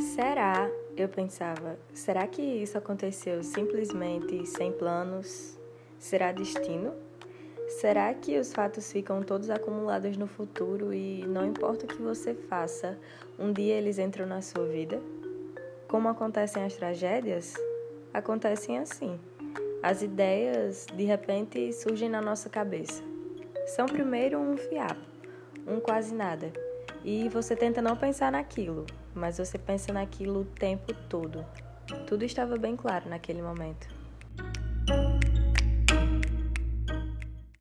Será, eu pensava, será que isso aconteceu simplesmente sem planos? Será destino? Será que os fatos ficam todos acumulados no futuro e não importa o que você faça, um dia eles entram na sua vida? Como acontecem as tragédias? Acontecem assim. As ideias de repente surgem na nossa cabeça. São primeiro um fiapo, um quase nada. E você tenta não pensar naquilo, mas você pensa naquilo o tempo todo. Tudo estava bem claro naquele momento.